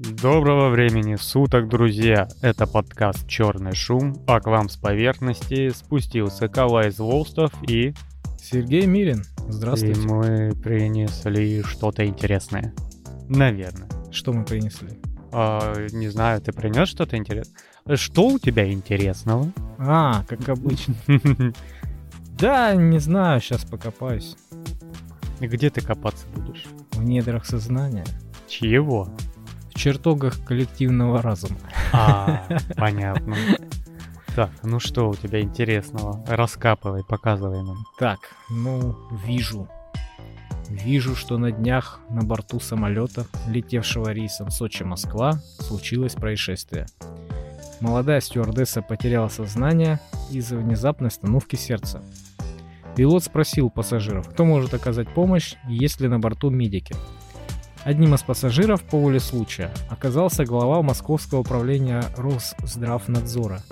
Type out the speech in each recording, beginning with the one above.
Доброго времени суток, друзья! Это подкаст «Черный шум», а к вам с поверхности спустился Калай Злостов и... Сергей Мирин. Здравствуйте. И мы принесли что-то интересное. Наверное. Что мы принесли? А, не знаю, ты принес что-то интересное? Что у тебя интересного? А, как обычно. Да, не знаю, сейчас покопаюсь. Где ты копаться будешь? В недрах сознания. Чего? Чертогах коллективного разума. А, понятно. Так, ну что у тебя интересного? Раскапывай, показывай нам. Так, ну, вижу. Вижу, что на днях на борту самолета, летевшего рейсом Сочи-Москва, случилось происшествие. Молодая стюардесса потеряла сознание из-за внезапной остановки сердца. Пилот спросил пассажиров, кто может оказать помощь есть ли на борту медики. Одним из пассажиров по воле случая оказался глава Московского управления Росздравнадзора.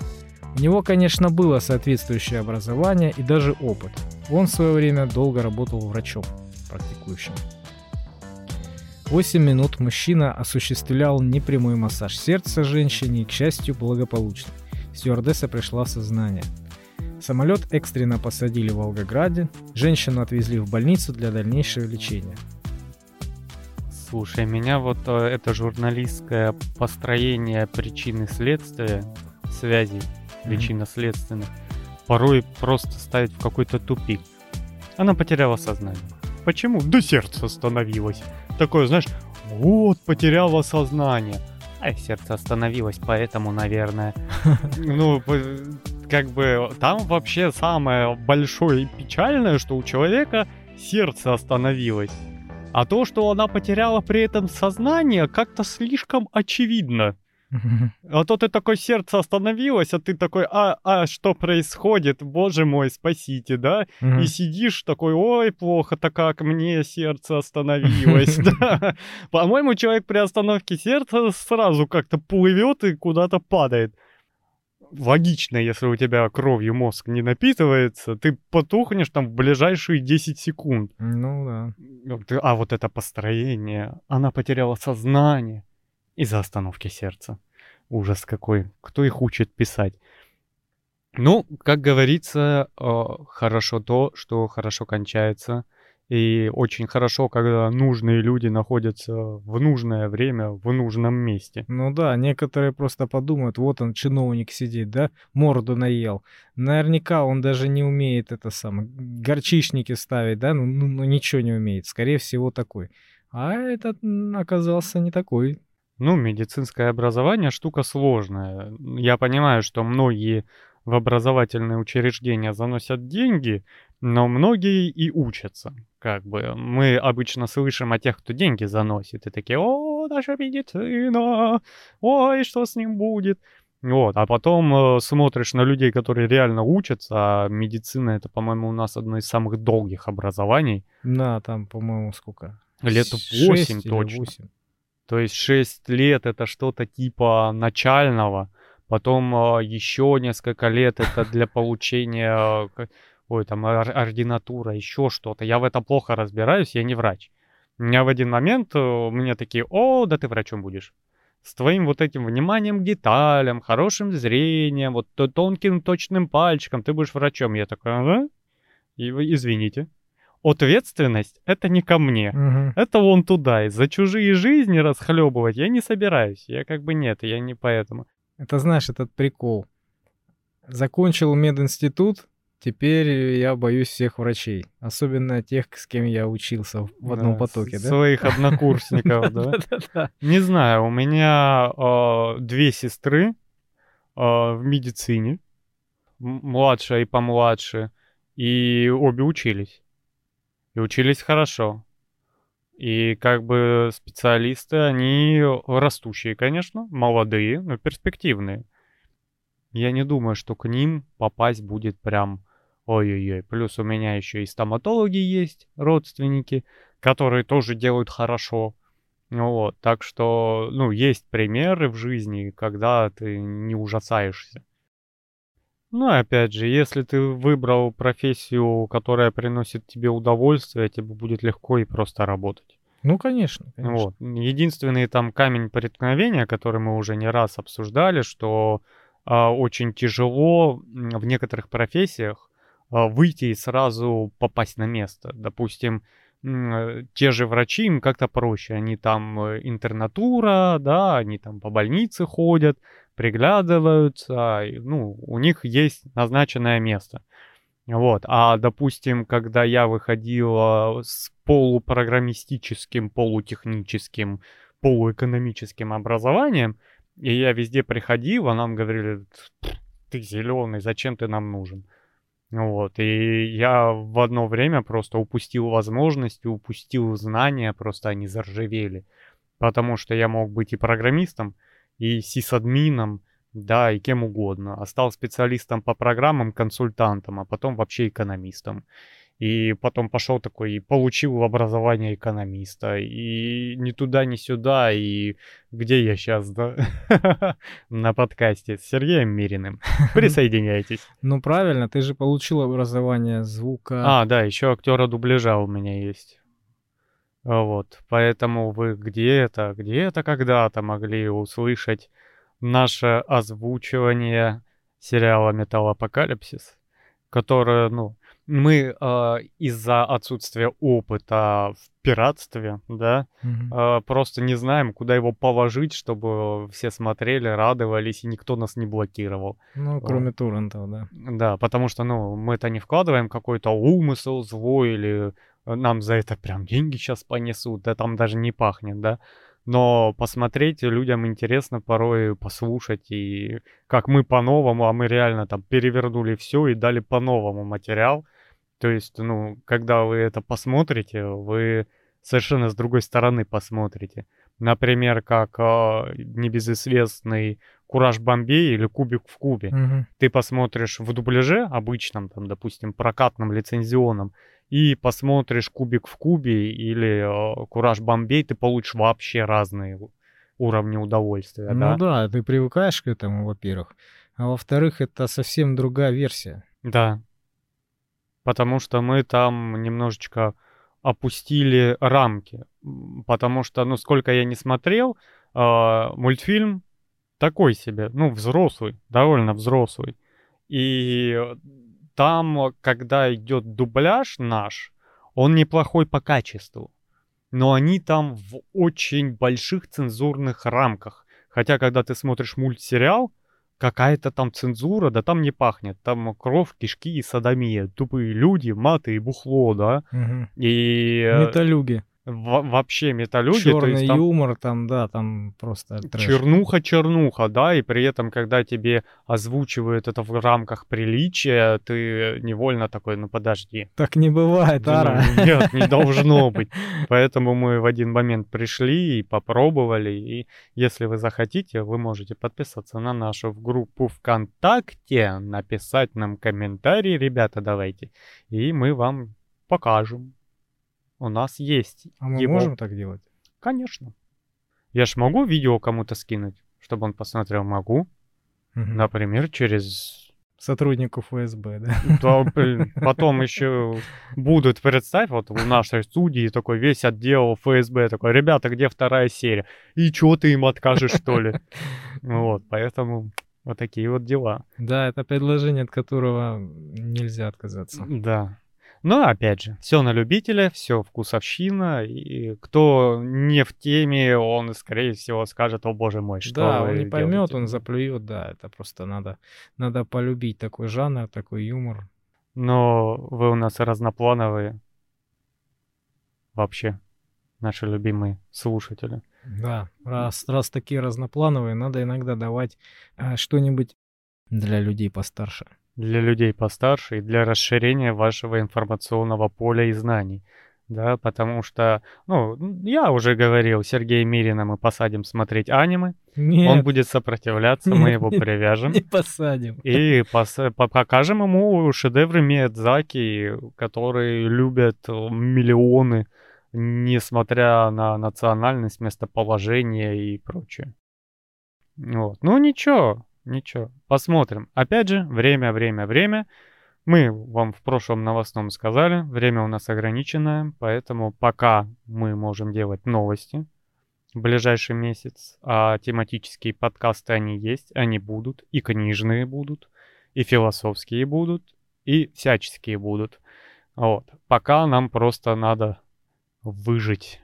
У него, конечно, было соответствующее образование и даже опыт. Он в свое время долго работал врачом, практикующим. 8 минут мужчина осуществлял непрямой массаж сердца женщине к счастью, благополучно. Стюардесса пришла в сознание. Самолет экстренно посадили в Волгограде, женщину отвезли в больницу для дальнейшего лечения. Слушай, меня вот э, это журналистское построение причины следствия, связей причинно-следственных, порой просто ставит в какой-то тупик. Она потеряла сознание. Почему? Да сердце остановилось. Такое, знаешь, вот, потеряла сознание. А сердце остановилось, поэтому, наверное. Ну, как бы там вообще самое большое и печальное, что у человека сердце остановилось. А то, что она потеряла при этом сознание, как-то слишком очевидно. А то ты такой сердце остановилось, а ты такой, а, а что происходит? Боже мой, спасите, да? И сидишь такой, ой, плохо-то как мне сердце остановилось? По-моему, человек при остановке сердца сразу как-то плывет и куда-то падает логично, если у тебя кровью мозг не напитывается, ты потухнешь там в ближайшие 10 секунд. Ну да. А вот это построение, она потеряла сознание из-за остановки сердца. Ужас какой. Кто их учит писать? Ну, как говорится, э, хорошо то, что хорошо кончается. И очень хорошо, когда нужные люди находятся в нужное время, в нужном месте. Ну да, некоторые просто подумают, вот он, чиновник сидит, да, морду наел. Наверняка он даже не умеет это самое, горчичники ставить, да, ну, ну, ну ничего не умеет. Скорее всего, такой. А этот оказался не такой. Ну, медицинское образование штука сложная. Я понимаю, что многие в образовательные учреждения заносят деньги, но многие и учатся. Как бы мы обычно слышим о тех, кто деньги заносит, и такие, о, наша медицина, ой, что с ним будет. Вот, а потом э, смотришь на людей, которые реально учатся, а медицина это, по-моему, у нас одно из самых долгих образований. Да, там, по-моему, сколько? Лет 8 точно. 8. То есть 6 лет это что-то типа начального, потом э, еще несколько лет это для получения, э, ой, там ординатура, еще что-то. Я в этом плохо разбираюсь, я не врач. У меня в один момент э, мне такие, о, да ты врачом будешь. С твоим вот этим вниманием к деталям, хорошим зрением, вот тонким точным пальчиком, ты будешь врачом. Я такой, ага, и, извините. Ответственность — это не ко мне. Угу. Это вон туда. И за чужие жизни расхлебывать я не собираюсь. Я как бы нет, я не поэтому. Это знаешь, этот прикол. Закончил мединститут, теперь я боюсь всех врачей. Особенно тех, с кем я учился в одном да, потоке, да? Своих однокурсников, да? Не знаю, у меня а, две сестры а, в медицине, младшая и помладше, и обе учились. И учились хорошо. И как бы специалисты, они растущие, конечно, молодые, но перспективные. Я не думаю, что к ним попасть будет прям ой-ой-ой. Плюс у меня еще и стоматологи есть, родственники, которые тоже делают хорошо. Вот, так что, ну, есть примеры в жизни, когда ты не ужасаешься. Ну, и опять же, если ты выбрал профессию, которая приносит тебе удовольствие, тебе будет легко и просто работать. Ну, конечно, конечно. Вот. Единственный там камень преткновения, который мы уже не раз обсуждали, что а, очень тяжело в некоторых профессиях выйти и сразу попасть на место. Допустим, э, те же врачи, им как-то проще. Они там э, интернатура, да, они там по больнице ходят, приглядываются, ну, у них есть назначенное место. Вот, а, допустим, когда я выходил с полупрограммистическим, полутехническим, полуэкономическим образованием, и я везде приходил, а нам говорили, ты зеленый, зачем ты нам нужен? Вот, и я в одно время просто упустил возможность, упустил знания, просто они заржавели. Потому что я мог быть и программистом, и сисадмином, да, и кем угодно. А стал специалистом по программам, консультантом, а потом вообще экономистом. И потом пошел такой и получил образование экономиста. И ни туда, ни сюда. И где я сейчас, да? На подкасте с Сергеем Мириным. Присоединяйтесь. Ну правильно, ты же получил образование звука. А, да, еще актера дубляжа у меня есть. Вот, поэтому вы где-то, где-то когда-то могли услышать наше озвучивание сериала «Металлопокалипсис», которое, ну, мы э, из-за отсутствия опыта в пиратстве, да, Мгм. э, просто не знаем, куда его положить, чтобы все смотрели, радовались, и никто нас не блокировал. Ну, кроме торрентов, да. Да, потому что, ну, мы-то не вкладываем какой-то умысел злой или э, нам за это прям деньги сейчас понесут, да там даже не пахнет, да. Но посмотреть людям интересно порой послушать, и как мы по-новому, а мы реально там перевернули все и дали по-новому материал. То есть, ну, когда вы это посмотрите, вы совершенно с другой стороны посмотрите. Например, как э, небезызвестный Кураж Бомбей или Кубик в Кубе. Мгм. Ты посмотришь в дубляже обычном, там, допустим, прокатном, лицензионном, и посмотришь Кубик в Кубе или э, Кураж Бомбей, ты получишь вообще разные уровни удовольствия, Ну да? да, ты привыкаешь к этому, во-первых. А во-вторых, это совсем другая версия. Да. Потому что мы там немножечко опустили рамки. Потому что, ну, сколько я не смотрел, а, мультфильм такой себе, ну, взрослый, довольно взрослый. И э, там, э, когда идет дубляж наш, он неплохой по качеству. Но они там в очень больших цензурных рамках. Хотя, когда ты смотришь мультсериал, какая-то там цензура, да там не пахнет. Там кровь, кишки и садомия. Тупые люди, маты и бухло, да. Мгм. И э, Металюги. Во- вообще металюги, то Черный есть там юмор, там, да, там просто трэш. чернуха-чернуха, да, и при этом, когда тебе озвучивают это в рамках приличия, ты невольно такой, ну подожди. Так не бывает, Ара. ну, Нет, не должно быть. Поэтому мы в один момент пришли и попробовали. И если вы захотите, вы можете подписаться на нашу группу ВКонтакте, написать нам комментарий, ребята, давайте. И мы вам покажем. У нас есть А мы его. можем так делать? Конечно. Я ж могу видео кому-то скинуть, чтобы он посмотрел. Могу. Мгм. Например, через... Сотруднику ФСБ, да? Да, блин, потом еще будут, представь, вот у нашей студии такой весь отдел ФСБ такой, ребята, где вторая серия? И чё ты им откажешь, что ли? Вот, поэтому вот такие вот дела. Да, это предложение, от которого нельзя отказаться. Да. Но опять же, все на любителя, все вкусовщина, и кто не в теме, он, скорее всего, скажет, о боже мой, что да, он не поймет, делаете?» он заплюет, да, это просто надо, надо полюбить такой жанр, такой юмор. Но вы у нас разноплановые. Вообще, наши любимые слушатели. Да, раз, раз такие разноплановые, надо иногда давать а, что-нибудь для людей постарше. Для людей постарше и для расширения вашего информационного поля и знаний. Да, потому что, ну, я уже говорил, Сергея Мирина мы посадим смотреть аниме. Нет, Он будет сопротивляться, мы его привяжем. не посадим. И пос- покажем ему шедевры Миядзаки, которые любят миллионы, несмотря на национальность, местоположение и прочее. Вот. Ну ничего, ничего. Посмотрим. Опять же, время, время, время. Мы вам в прошлом новостном сказали, время у нас ограниченное, поэтому пока мы можем делать новости в ближайший месяц, а тематические подкасты они есть, они будут, и книжные будут, и философские будут, и всяческие будут. Вот. Пока нам просто надо выжить.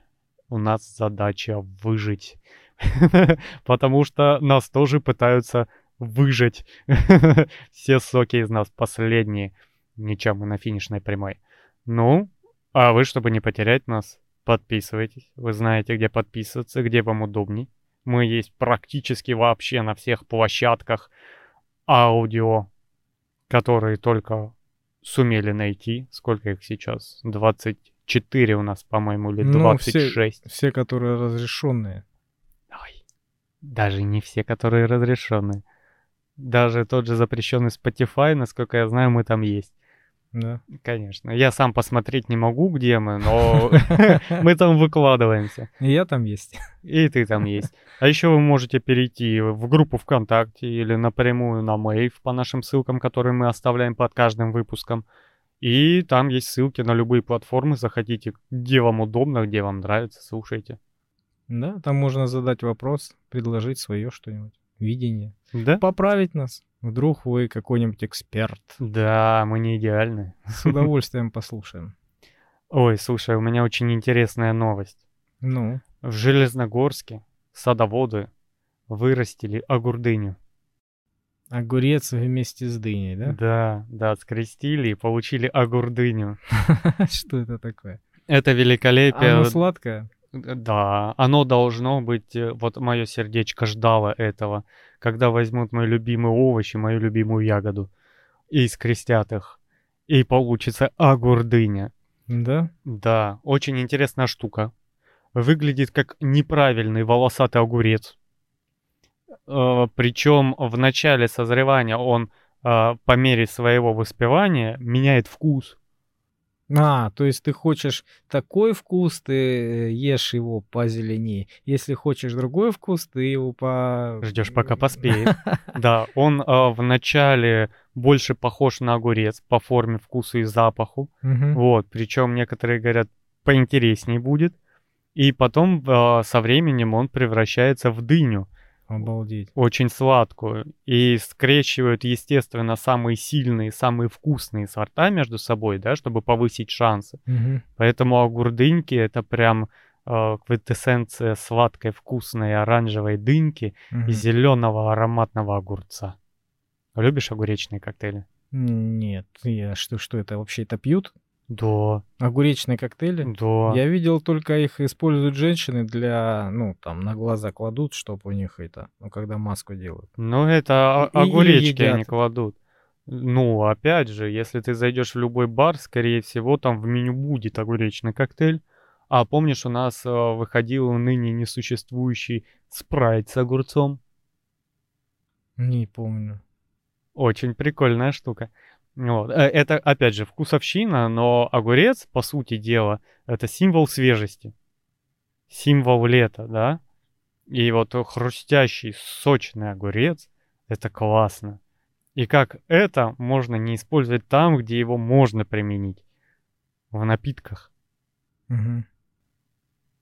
У нас задача выжить. Потому что нас тоже пытаются выжать. Все соки из нас последние. Ничем мы на финишной прямой. Ну, а вы, чтобы не потерять нас, подписывайтесь. Вы знаете, где подписываться, где вам удобней. Мы есть практически вообще на всех площадках аудио, которые только сумели найти. Сколько их сейчас? 24 у нас, по-моему, или 26. Ну, все, все, которые разрешенные. Ой, даже не все, которые разрешенные. Даже тот же запрещенный Spotify, насколько я знаю, мы там есть. Да. Конечно. Я сам посмотреть не могу, где мы, но мы там выкладываемся. И я там есть. И ты там есть. А еще вы можете перейти в группу ВКонтакте или напрямую на Мэйв по нашим ссылкам, которые мы оставляем под каждым выпуском. И там есть ссылки на любые платформы. Заходите, где вам удобно, где вам нравится, слушайте. Да, там можно задать вопрос, предложить свое что-нибудь, видение. Да? Поправить нас. Вдруг вы какой-нибудь эксперт. Да, мы не идеальны. С удовольствием послушаем. Ой, слушай, у меня очень интересная новость. Ну? В Железногорске садоводы вырастили огурдыню. Огурец вместе с дыней, да? Да, да, скрестили и получили огурдыню. Что это такое? Это великолепие. Оно сладкое? Да, оно должно быть, э, вот мое сердечко ждало этого, когда возьмут мои любимые овощи, мою любимую ягоду, и скрестят их, и получится огурдыня. Да? Да, очень интересная штука. Выглядит как неправильный волосатый огурец. Э, причем в начале созревания он э, по мере своего воспевания меняет вкус. А, то есть ты хочешь такой вкус, ты э, ешь его позеленее. Если хочешь другой вкус, ты его по... Ждешь, пока поспеет. Да, он э, вначале больше похож на огурец по форме, вкусу и запаху. Вот, причем некоторые говорят, поинтереснее будет. И потом э, со временем он превращается в дыню. Обалдеть. Очень сладкую. И скрещивают, естественно, самые сильные, самые вкусные сорта между собой, да, чтобы повысить шансы. Угу. Поэтому огурдыньки это прям э, квинтэссенция сладкой, вкусной оранжевой дыньки угу. и зеленого ароматного огурца. Любишь огуречные коктейли? Нет, я что, что это вообще это пьют? Да. Огуречные коктейли? Да. Я видел только их используют женщины для, ну, там, на глаза кладут, чтобы у них это, ну, когда маску делают. Ну, это И- огуречки и они кладут. Ну, опять же, если ты зайдешь в любой бар, скорее всего, там в меню будет огуречный коктейль. А помнишь, у нас э, выходил ныне несуществующий спрайт с огурцом? Не помню. Очень прикольная штука. Вот. Э, Это, опять же, вкусовщина, но огурец, по сути дела, это символ свежести. Символ лета, да? И вот хрустящий, сочный огурец — это классно. И как это можно не использовать там, где его можно применить? В напитках. Мгм.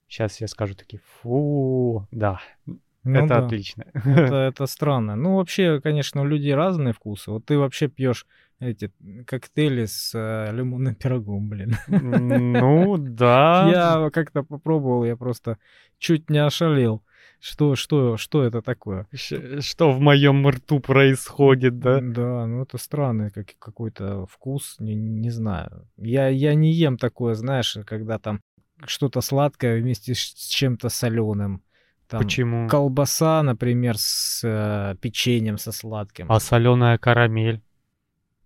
Сейчас я скажу такие, фу, да, Ну это да. отлично. Это, это странно. Ну, вообще, конечно, у людей разные вкусы. Вот ты вообще пьешь эти коктейли с э, лимонным пирогом, блин. Ну, да. Я как-то попробовал, я просто чуть не ошалел. Что, что, что это такое? Ш- Что в моем рту происходит, да? Да, ну это странный как, какой-то вкус, не, не знаю. Я, я не ем такое, знаешь, когда там что-то сладкое вместе с чем-то соленым. Там Почему? колбаса, например, с э, печеньем со сладким. А соленая карамель?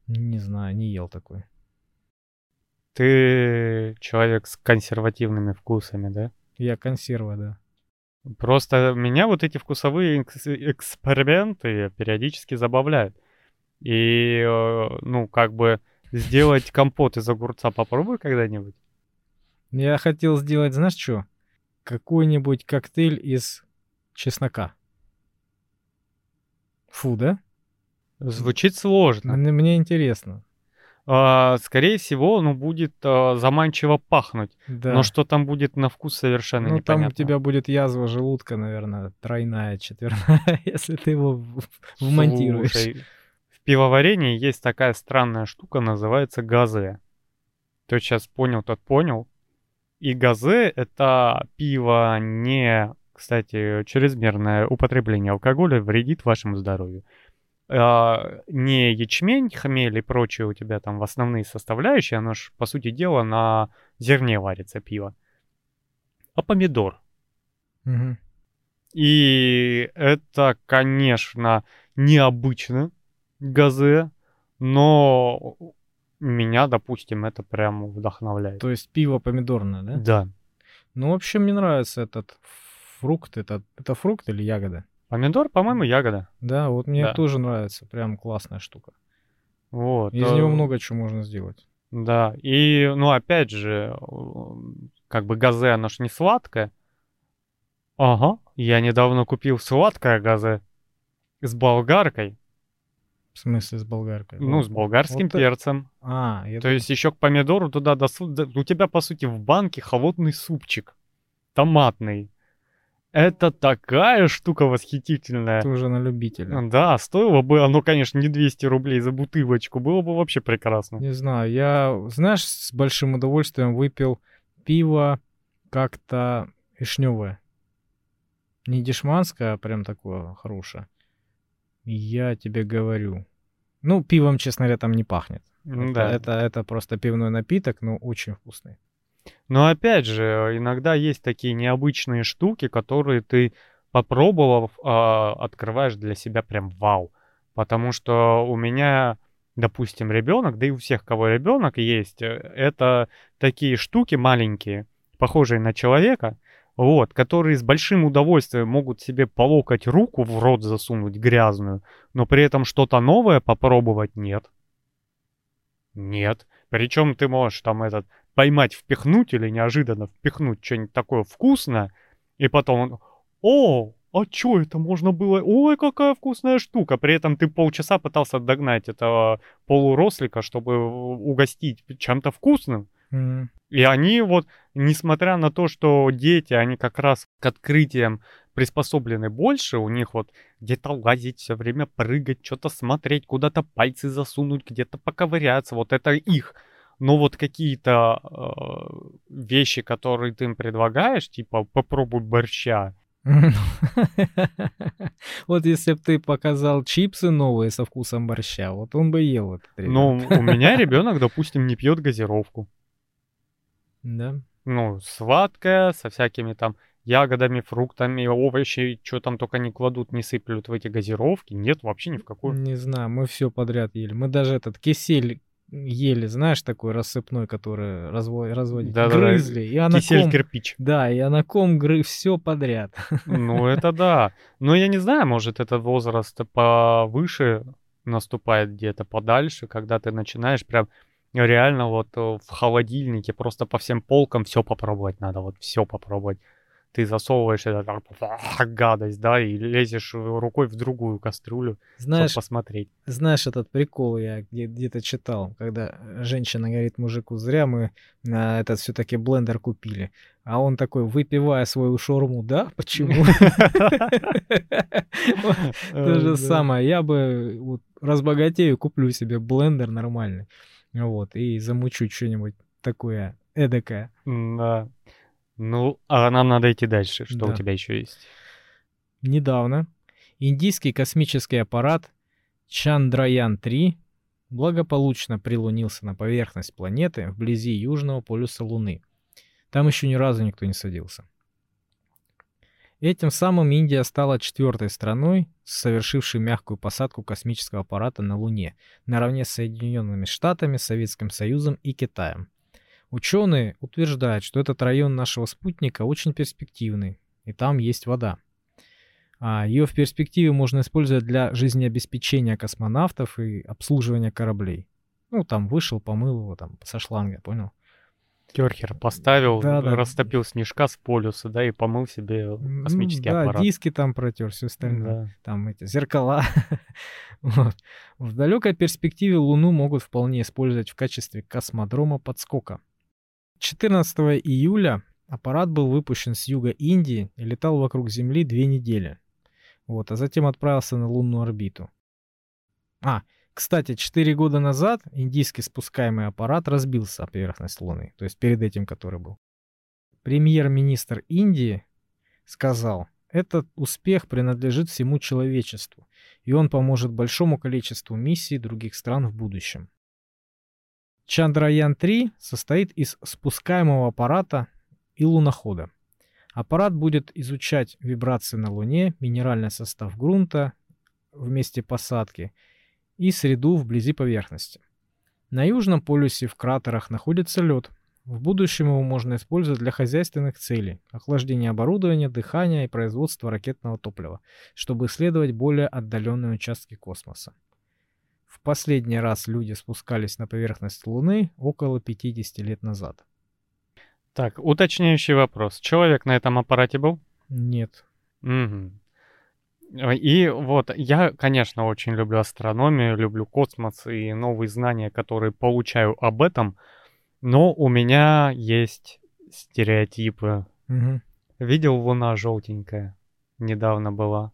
Не знаю, не ел такой. Ты человек с консервативными вкусами, да? Я консерва, да. Просто меня вот эти вкусовые экс- эксперименты периодически забавляют. И, э, ну, как бы сделать компот из огурца попробуй когда-нибудь. Я хотел сделать, знаешь что? Какой-нибудь коктейль из чеснока. Фу, да? Звучит сложно. Мне, мне интересно. а, скорее всего, ну, будет а, заманчиво пахнуть. Да. Но что там будет на вкус, совершенно ну, там непонятно. у тебя будет язва желудка, наверное, тройная, четверная, если ты его вмонтируешь. Слушай, в пивоварении есть такая странная штука, называется газе. Кто сейчас понял, тот понял. И газе — это пиво не... Кстати, чрезмерное употребление алкоголя вредит вашему здоровью. А, не ячмень, хмель и прочее у тебя там в основные составляющие, оно ж, по сути дела, на зерне варится пиво. А помидор. Мгм. И это, конечно, необычно газе, но меня, допустим, это прям вдохновляет. То есть пиво помидорное, да? Да. Ну, вообще, мне нравится этот фрукт. Это, это фрукт или ягода? Помидор, по-моему, ягода. Да, вот мне Да. тоже нравится. Прям классная штука. Вот. Из э, него много чего можно сделать. Да. И, ну, опять же, как бы газе, оно ж не сладкое. Ага. Я недавно купил сладкое газе с болгаркой. В смысле, с болгаркой? Ну, с болгарским вот это- перцем. А, я То есть еще к помидору туда досу... У тебя, по сути, в банке холодный супчик. Томатный. Это такая штука восхитительная. ты уже на любителя. Да, стоило бы оно, конечно, не 200 рублей за бутылочку. Было бы вообще прекрасно. Не знаю, я, знаешь, с большим удовольствием выпил пиво как-то вишневое. Не дешманское, а прям такое хорошее. Я тебе говорю. Ну, пивом, честно говоря, там не пахнет. М, Это, Да. это, это просто пивной напиток, но очень вкусный. Но опять же, иногда есть такие необычные штуки, которые ты, попробовав, а, открываешь для себя прям вау. Потому что у меня, допустим, ребенок, да и у всех, кого ребенок есть, э, это такие штуки маленькие, похожие на человека, вот, которые с большим удовольствием могут себе по локоть руку в рот засунуть грязную, но при этом что-то новое попробовать нет. Нет. Причем ты можешь там этот поймать, впихнуть или неожиданно впихнуть что-нибудь такое вкусное, и потом он, о, а что это можно было? Ой, какая вкусная штука. При этом ты полчаса пытался догнать этого полурослика, чтобы угостить чем-то вкусным. М, И они вот, несмотря на то, что дети, они как раз к открытиям приспособлены больше, у них вот где-то лазить все время, прыгать, что-то смотреть, куда-то пальцы засунуть, где-то поковыряться, вот это их. Но вот какие-то э, вещи, которые ты им предлагаешь, типа попробуй борща, Вот если бы ты показал чипсы новые со вкусом борща, вот он бы ел этот ну, у меня ребенок, допустим, не пьет газировку. Да. Ну, сладкая, со всякими там ягодами, фруктами, овощи, что там только не кладут, не сыплют в эти газировки. Нет, вообще ни в какую. Не знаю, мы все подряд ели. Мы даже этот кисель ели, знаешь, такой рассыпной, который разво- разводит. Да-да-да, Грызли. И она Кисель кирпич. Да, и она ком гры все подряд. Ну, это да. Но я не знаю, может, этот возраст повыше наступает где-то подальше, когда ты начинаешь прям реально вот э, в холодильнике просто по всем полкам все попробовать надо, вот все попробовать. Ты засовываешь это так, гадость, да, и лезешь рукой в другую кастрюлю, Знаешь, чтобы посмотреть. знаешь этот прикол я где- где-то читал, когда женщина говорит мужику, зря мы а, этот все-таки блендер купили. А он такой, выпивая свою шорму, да, почему? То же самое. Я бы разбогатею, куплю себе блендер нормальный. Вот, и замучу что-нибудь такое эдакое. Да. Ну, а нам надо идти дальше. Что у Да. тебя еще есть? Недавно индийский космический аппарат Чандраян-3 благополучно прилунился на поверхность планеты вблизи южного полюса Луны. Там еще ни разу никто не садился. Этим самым Индия стала четвертой страной, совершившей мягкую посадку космического аппарата на Луне, наравне с Соединенными Штатами, Советским Союзом и Китаем. Ученые утверждают, что этот район нашего спутника очень перспективный, и там есть вода. А ее в перспективе можно использовать для жизнеобеспечения космонавтов и обслуживания кораблей. Ну, там вышел, помыл его там со шланга, понял? Керхер поставил, Да-да. растопил снежка с полюса, да, и помыл себе Ну космический да, аппарат. диски там протер, все остальное. Да. Там эти зеркала. Вот. В далекой перспективе Луну могут вполне использовать в качестве космодрома подскока. 14 июля аппарат был выпущен с юга Индии и летал вокруг Земли две недели. Вот, а затем отправился на лунную орбиту. А, кстати, 4 года назад индийский спускаемый аппарат разбился о поверхность Луны, то есть перед этим, который был. Премьер-министр Индии сказал, этот успех принадлежит всему человечеству, и он поможет большому количеству миссий других стран в будущем. Чандраян-3 состоит из спускаемого аппарата и лунохода. Аппарат будет изучать вибрации на Луне, минеральный состав грунта в месте посадки и среду вблизи поверхности. На южном полюсе в кратерах находится лед. В будущем его можно использовать для хозяйственных целей, охлаждения оборудования, дыхания и производства ракетного топлива, чтобы исследовать более отдаленные участки космоса. В последний раз люди спускались на поверхность Луны около 50 лет назад. Так, уточняющий вопрос. Человек на этом аппарате был? Нет. Угу. И вот я, конечно, очень люблю астрономию, люблю космос и новые знания, которые получаю об этом, но у меня есть стереотипы. Угу. Видел луна желтенькая? Недавно была.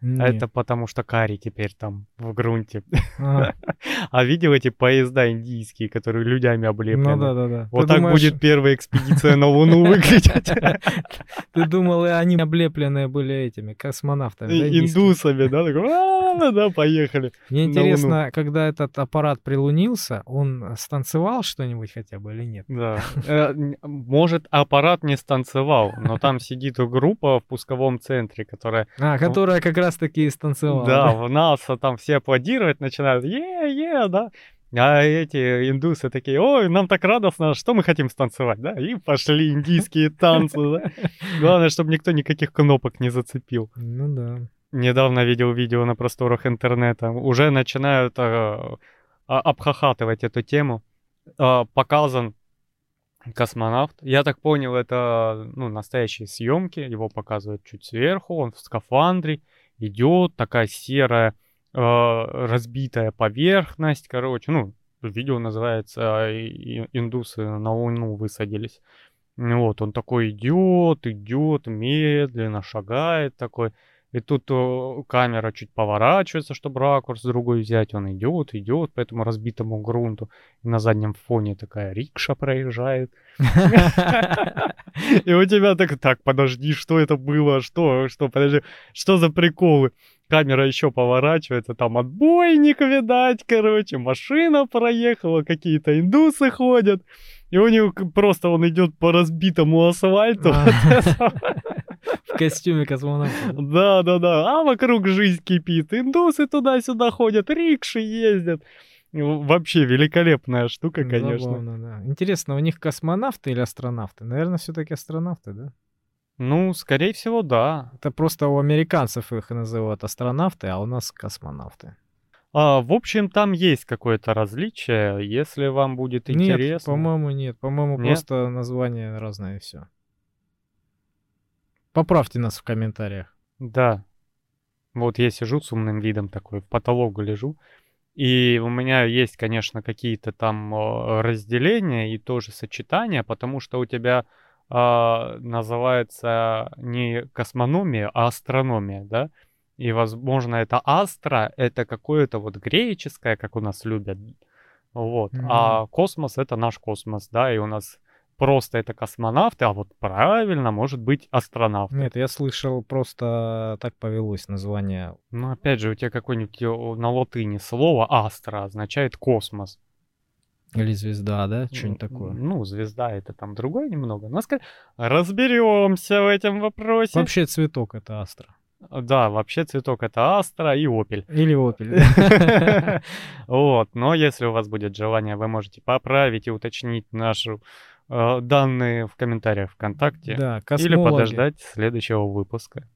Нет. А Это потому что Кари теперь там в грунте. А, А видел эти поезда индийские, которые людьми облеплены? ну да, да, да. Вот Ты так думаешь, будет первая экспедиция на Луну выглядеть. Ты думал, они облепленные были этими космонавтами, да? Индусами, да? такой, «А, Да, поехали. Мне интересно, когда этот аппарат прилунился, он станцевал что-нибудь хотя бы или нет? Да. Э, Может, аппарат не станцевал, но там сидит группа в пусковом центре, которая... А, которая как раз-таки и станцевала. Да, в НАСА там все аплодировать начинают. Е-е, да. А эти индусы такие, ой, нам так радостно, что мы хотим станцевать, да? И пошли индийские танцы, да? Главное, чтобы никто никаких кнопок не зацепил. Ну да. Недавно видел видео на просторах интернета. Уже начинают э, а- обхахатывать эту тему. Э, показан космонавт. Я так понял, это ну, настоящие съемки. Его показывают чуть сверху. Он в скафандре идет. Такая серая э, разбитая поверхность. Короче, ну, видео называется и- «Индусы на Луну высадились». Вот, он такой идет, идет, медленно шагает такой. И тут э, камера чуть поворачивается, чтобы ракурс другой взять. Он идет, идет по этому разбитому грунту. И на заднем фоне такая рикша проезжает. И у тебя так, так, подожди, что это было? Что, что, подожди, что за приколы? Камера еще поворачивается, там отбойник, видать, короче, машина проехала, какие-то индусы ходят. И у него просто он идет по разбитому асфальту. В костюме космонавта. Да, да, да. А вокруг жизнь кипит. Индусы туда-сюда ходят, рикши ездят. Вообще великолепная штука, конечно. Забавно, да. Интересно, у них космонавты или астронавты? Наверное, все-таки астронавты, да? Ну, скорее всего, да. Это просто у американцев их называют астронавты, а у нас космонавты. А, в общем, там есть какое-то различие, если вам будет Нет, интересно. по-моему, нет. По-моему, Нет? просто название разное и все. Поправьте нас в комментариях. Да. Вот я сижу с умным видом такой, в потолок лежу. И у меня есть, конечно, какие-то там э, разделения и тоже сочетания, потому что у тебя а, называется не космономия, а астрономия, да? И, возможно, это астра, это какое-то вот греческое, как у нас любят. Вот. А космос — это наш космос, да, и у нас просто это космонавты, а вот правильно может быть астронавты. Нет, я слышал, просто так повелось название. Ну, опять же, у тебя какое-нибудь э, на латыни слово «астра» означает «космос». Или звезда, да? Что-нибудь такое. Ну, звезда это там другое немного. Но ска- разберемся в этом вопросе. Вообще цветок это астра. Да, вообще цветок это астра и опель. Или опель. Вот, но если у вас будет желание, вы можете поправить и уточнить наши э, данные в комментариях ВКонтакте. Да, Или космологи. подождать следующего выпуска.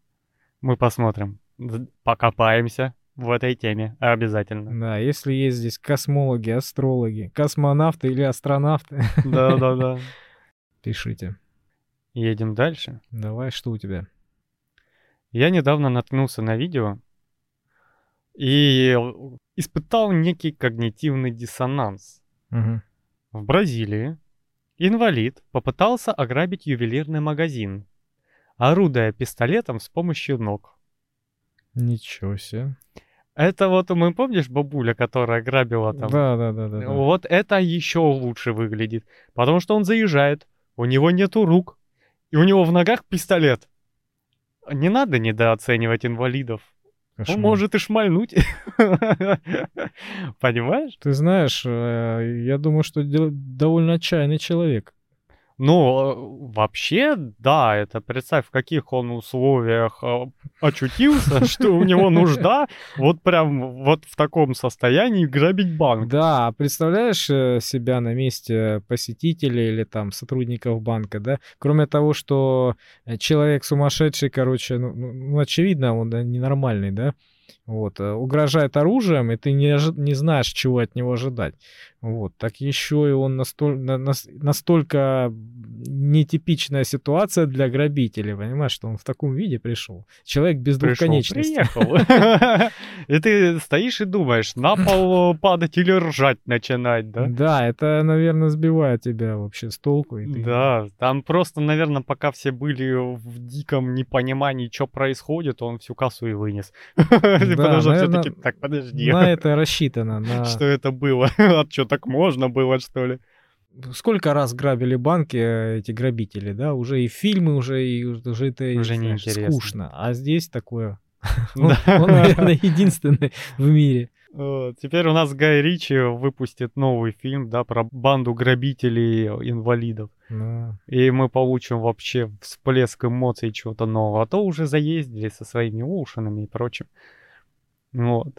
Мы посмотрим, покопаемся в этой теме обязательно. Да, если есть здесь космологи, астрологи, космонавты или астронавты, Да-да-да. пишите. Едем дальше. Давай, что у тебя? Я недавно наткнулся на видео и испытал некий когнитивный диссонанс. Мгм. В Бразилии инвалид попытался ограбить ювелирный магазин, орудуя пистолетом с помощью ног. Ничего себе. Это вот мы помнишь бабуля, которая грабила там? Да, да, да, да. да. Вот это еще лучше выглядит, потому что он заезжает, у него нету рук, и у него в ногах пистолет. Не надо недооценивать инвалидов. Он может и шмальнуть. Понимаешь? Ты знаешь, э, я думаю, что довольно отчаянный человек. Ну, э, вообще, да, это представь, в каких он условиях э, очутился, что у него нужда вот прям вот в таком состоянии грабить банк. Да, а представляешь э, себя на месте посетителей или там сотрудников банка, да? Кроме того, что человек сумасшедший, короче, ну, ну, ну, очевидно, он ненормальный, да? Вот, угрожает оружием, и ты не, не знаешь, чего от него ожидать. Вот, так еще и он настоль- на- нас- настолько нетипичная ситуация для грабителей, понимаешь, что он в таком виде пришел. Человек без двух Пришел, конечностей. приехал. И ты стоишь и думаешь, на пол падать или ржать начинать, да? Да, это, наверное, сбивает тебя вообще с толку. Да, там просто, наверное, пока все были в диком непонимании, что происходит, он всю кассу и вынес. Потому что наверно, все-таки, так, подожди, На это рассчитано. На... что это было? Что, так можно было, что ли? Сколько раз грабили банки э, эти грабители, да? Уже и фильмы, уже и уже это Уже знаешь, неинтересно. скучно. А здесь такое. Он, наверное, единственный в мире. Теперь у нас Гай Ричи выпустит новый фильм, да, про банду грабителей-инвалидов. Да. И мы получим вообще всплеск эмоций чего-то нового. А то уже заездили со своими ушинами и прочим. Вот.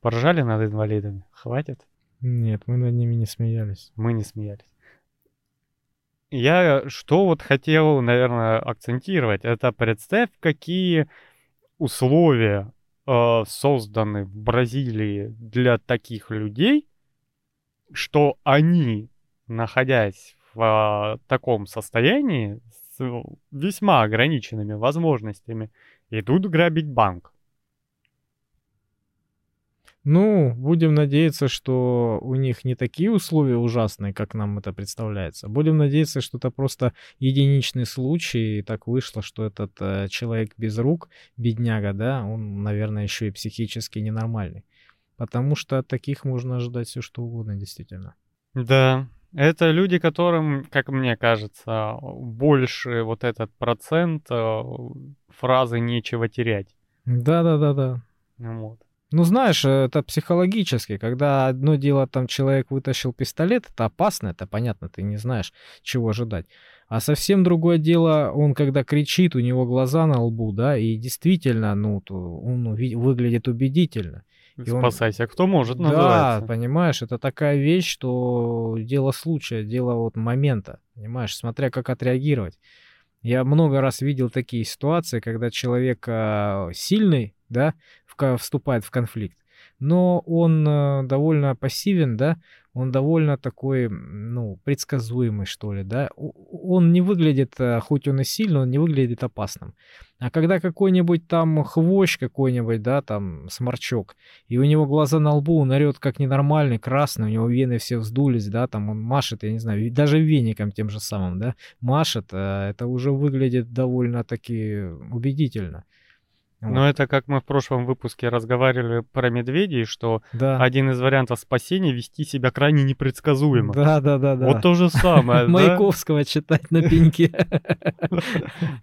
Поржали над инвалидами? Хватит? Нет, мы над ними не смеялись. Мы не смеялись. Я что вот хотел, наверное, акцентировать, это представь, какие условия э, созданы в Бразилии для таких людей, что они, находясь в а, таком состоянии, с весьма ограниченными возможностями, идут грабить банк. Ну, будем надеяться, что у них не такие условия ужасные, как нам это представляется. Будем надеяться, что это просто единичный случай, и так вышло, что этот э, человек без рук, бедняга, да, он, наверное, еще и психически ненормальный. Потому что от таких можно ожидать все что угодно, действительно. Да, это люди, которым, как мне кажется, больше вот этот процент э, фразы «нечего терять». Да-да-да-да. Вот. Ну, знаешь, это психологически. Когда одно дело, там, человек вытащил пистолет, это опасно, это понятно, ты не знаешь, чего ожидать. А совсем другое дело, он когда кричит, у него глаза на лбу, да, и действительно, ну, он выглядит убедительно. И он- Спасайся, кто может, Да, называется. понимаешь, это такая вещь, что дело случая, дело вот момента, понимаешь, смотря как отреагировать. Я много раз видел такие ситуации, когда человек а, сильный, да, вступает в конфликт, но он а, довольно пассивен, да, он довольно такой, ну, предсказуемый, что ли, да. Он не выглядит, а, хоть он и сильный, он не выглядит опасным. А когда какой-нибудь там хвощ какой-нибудь, да, там сморчок, и у него глаза на лбу, он орет как ненормальный, красный, у него вены все вздулись, да, там он машет, я не знаю, даже веником тем же самым, да, машет, а это уже выглядит довольно-таки убедительно. Вот. Но это как мы в прошлом выпуске разговаривали про медведей, что да. один из вариантов спасения вести себя крайне непредсказуемо. Да, да, да, да. Вот то же самое? Маяковского читать на пеньке.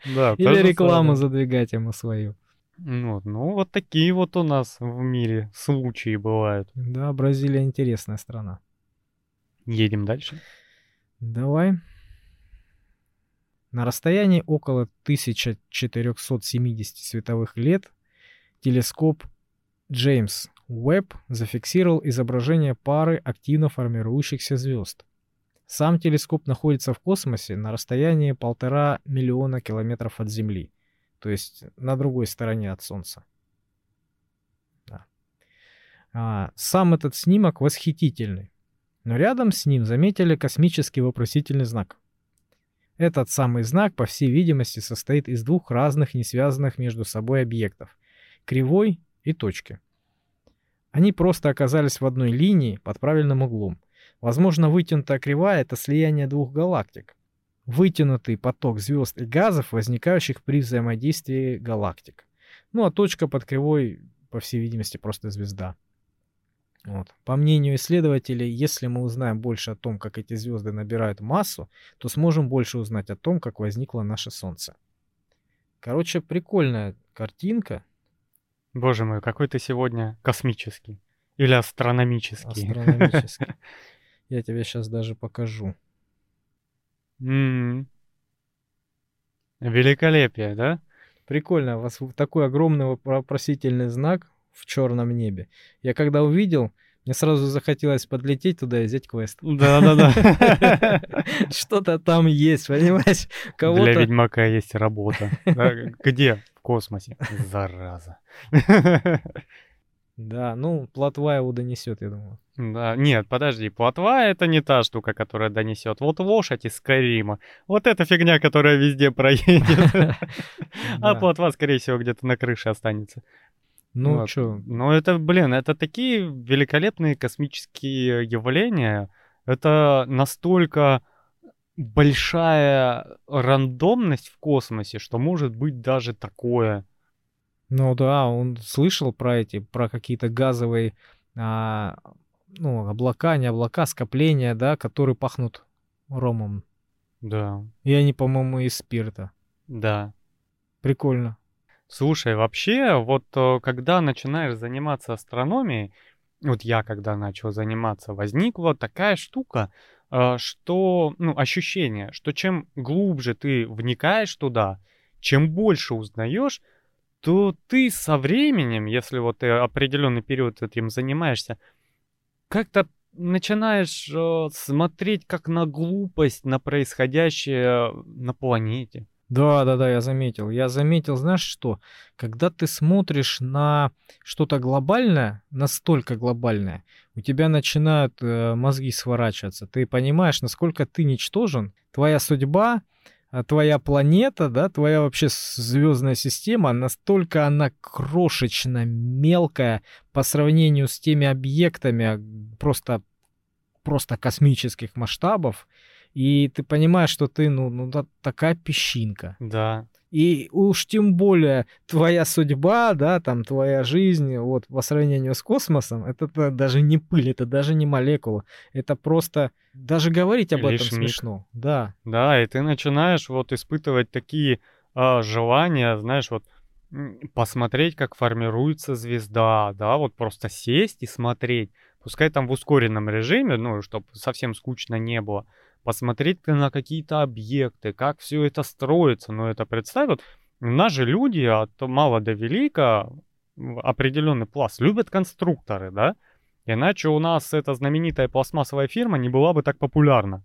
Или рекламу задвигать ему свою. Ну, вот, ну, вот такие вот у нас в мире случаи бывают. Да, Бразилия интересная страна. Едем дальше. Давай. На расстоянии около 1470 световых лет телескоп Джеймс Уэбб зафиксировал изображение пары активно формирующихся звезд. Сам телескоп находится в космосе на расстоянии полтора миллиона километров от Земли, то есть на другой стороне от Солнца. Да. А, сам этот снимок восхитительный, но рядом с ним заметили космический вопросительный знак. Этот самый знак, по всей видимости, состоит из двух разных, не связанных между собой объектов. Кривой и точки. Они просто оказались в одной линии под правильным углом. Возможно, вытянутая кривая — это слияние двух галактик. Вытянутый поток звезд и газов, возникающих при взаимодействии галактик. Ну а точка под кривой, по всей видимости, просто звезда. Вот. По мнению исследователей, если мы узнаем больше о том, как эти звезды набирают массу, то сможем больше узнать о том, как возникло наше Солнце. Короче, прикольная картинка. Боже мой, какой ты сегодня космический. Или астрономический. Астрономический. Я тебе сейчас даже покажу. М. Великолепие, да? Прикольно, у вас такой огромный вопросительный знак в черном небе. Я когда увидел, мне сразу захотелось подлететь туда и взять квест. Да-да-да. Что-то там есть, понимаешь? Для Кого-то... ведьмака есть работа. Где? В космосе. Зараза. Да, ну, плотва его донесет, я думаю. Да, нет, подожди, плотва это не та штука, которая донесет. Вот лошадь из Скайрима. Вот эта фигня, которая везде проедет. А плотва, скорее всего, где-то на крыше останется. Ну, Вот. чё, Ну, это, блин, это такие великолепные космические явления. Это настолько большая рандомность в космосе, что может быть даже такое. Ну да, он слышал про эти, про какие-то газовые, а, ну, облака, не облака, скопления, да, которые пахнут ромом. Да, И они, по-моему, из спирта. да. Прикольно. Слушай, вообще, вот э, когда начинаешь заниматься астрономией, вот я когда начал заниматься, возникла такая штука, э, что, ну, ощущение, что чем глубже ты вникаешь туда, чем больше узнаешь, то ты со временем, если вот ты определенный период этим занимаешься, как-то начинаешь э, смотреть как на глупость, на происходящее на планете. Да, да, да, я заметил. Я заметил, знаешь что? Когда ты смотришь на что-то глобальное, настолько глобальное, у тебя начинают э, мозги сворачиваться. Ты понимаешь, насколько ты ничтожен, твоя судьба, а твоя планета, да, твоя вообще звездная система, настолько она крошечно мелкая по сравнению с теми объектами а, просто, просто космических масштабов. И ты понимаешь, что ты, ну, ну да, такая песчинка. Да, И уж тем более твоя судьба, да, там твоя жизнь, вот по сравнению с космосом, это даже не пыль, это даже не молекула, это просто даже говорить об Лишь этом миг. смешно. Да, Да, и ты начинаешь вот испытывать такие а, желания, знаешь, вот посмотреть, как формируется звезда, да, вот просто сесть и смотреть, пускай там в ускоренном режиме, ну, чтобы совсем скучно не было, посмотреть на какие-то объекты, как все это строится, ну, это представь, вот у люди от мала до велика, определенный пласт, любят конструкторы, да, иначе у нас эта знаменитая пластмассовая фирма не была бы так популярна.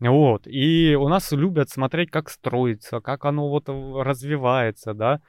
Вот, и у нас любят смотреть, как строится, как оно вот развивается, да.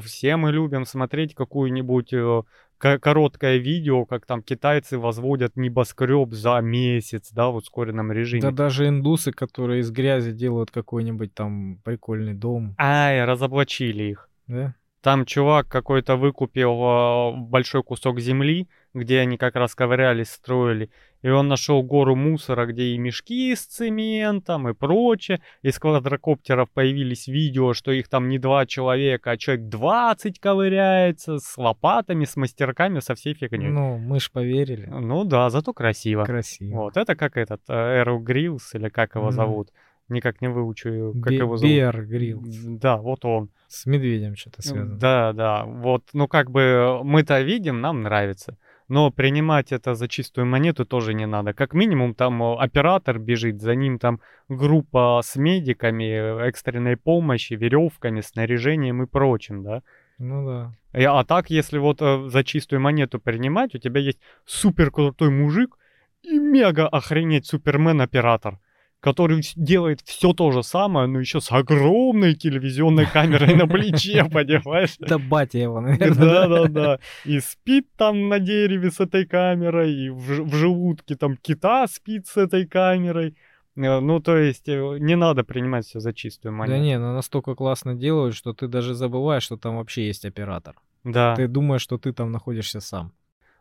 Все мы любим смотреть какую-нибудь э, короткое видео, как там китайцы возводят небоскреб за месяц, да, в ускоренном режиме. да даже индусы, которые из грязи делают какой-нибудь там прикольный дом, Ай, разоблачили их. да? Там чувак какой-то выкупил э, большой кусок земли, где они как раз ковырялись, строили. И он нашел гору мусора, где и мешки с цементом, и прочее. Из квадрокоптеров появились видео, что их там не два человека, а человек 20 ковыряется с лопатами, с мастерками, со всей фигней. Ну, мы ж поверили. Ну да, зато красиво. Красиво. Вот, это как этот, Эру Грилс, или как его Мгм. зовут. Никак не выучу, как Бе- его зовут. Беар Гриллс. Да, вот он. С медведем что-то связано. Да, да. Вот, ну как бы мы-то видим, нам нравится. Но принимать это за чистую монету тоже не надо. Как минимум там э, оператор бежит, за ним там группа с медиками, экстренной помощи, веревками, снаряжением и прочим, да. Ну да. А так, если вот э, за чистую монету принимать, у тебя есть супер крутой мужик и мега охренеть супермен-оператор, который делает все то же самое, но еще с огромной телевизионной камерой на плече, понимаешь? Это батя его, наверное. Да, да, да. И спит там на дереве с этой камерой, и в желудке там кита спит с этой камерой. Э, Ну, то есть, э, не надо принимать все за чистую монету. Да не, ну настолько классно делают, что ты даже забываешь, что там вообще есть оператор. Да. Ты думаешь, что ты там находишься сам.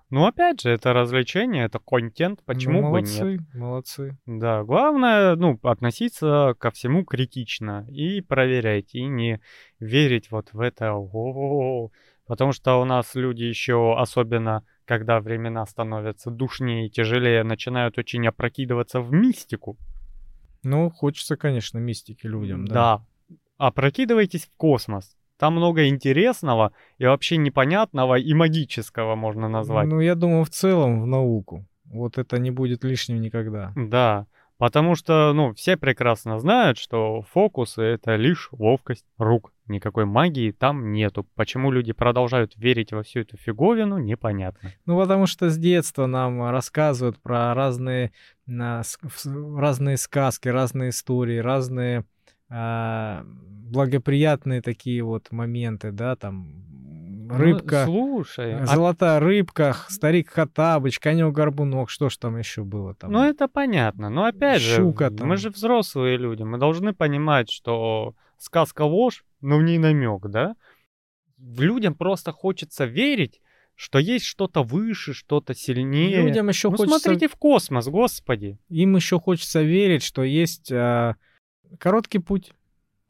Ну, опять же, это развлечение, это контент, почему ну, бы молодцы, нет? молодцы. Да, главное, ну, относиться ко всему критично и проверять, и не верить вот в это. «О-о-о». Потому что у нас люди еще, особенно когда времена становятся душнее и тяжелее, начинают очень опрокидываться в мистику. Ну, хочется, конечно, мистики людям, да. Да. Опрокидывайтесь в космос. Там много интересного и вообще непонятного и магического можно назвать. Ну, я думаю, в целом в науку. Вот это не будет лишним никогда. Да, потому что, ну, все прекрасно знают, что фокусы — это лишь ловкость рук. Никакой магии там нету. Почему люди продолжают верить во всю эту фиговину, непонятно. Ну, потому что с детства нам рассказывают про разные, в- разные сказки, разные истории, разные а, благоприятные такие вот моменты, да, там рыбка, Ну, слушай, а- золотая рыбка, старик Хатабыч, конек-горбунок, что ж там еще было там? ну это понятно. Но опять же, Щука мы там. же взрослые люди, мы должны понимать, что сказка ложь, но в ней намек, да? Людям просто хочется верить, что есть что-то выше, что-то сильнее. Людям еще ну хочется, смотрите в космос, господи. им еще хочется верить, что есть а, короткий путь,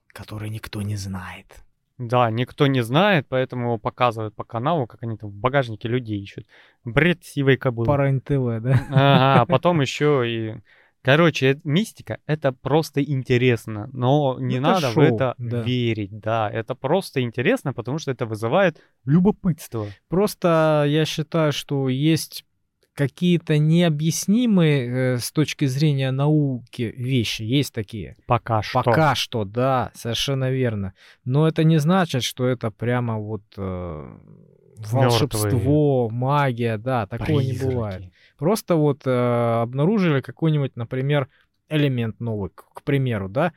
который никто не знает. Да, никто не знает, поэтому его показывают по каналу, как они там в багажнике людей ищут. Бред сивой кобылы. По РЕН-ТВ, да? Ага, а потом еще и... Короче, мистика — это просто интересно, но не Это надо в шоу, это да. верить, да. Это просто интересно, потому что это вызывает любопытство. Просто я считаю, что есть какие-то необъяснимые э, с точки зрения науки вещи. Есть такие. Пока что. Пока что, да, совершенно верно. Но это не значит, что это прямо вот э, волшебство, магия, да, такого не Призраки. бывает. Просто вот э, обнаружили какой-нибудь, например, элемент новый, к, к примеру, да.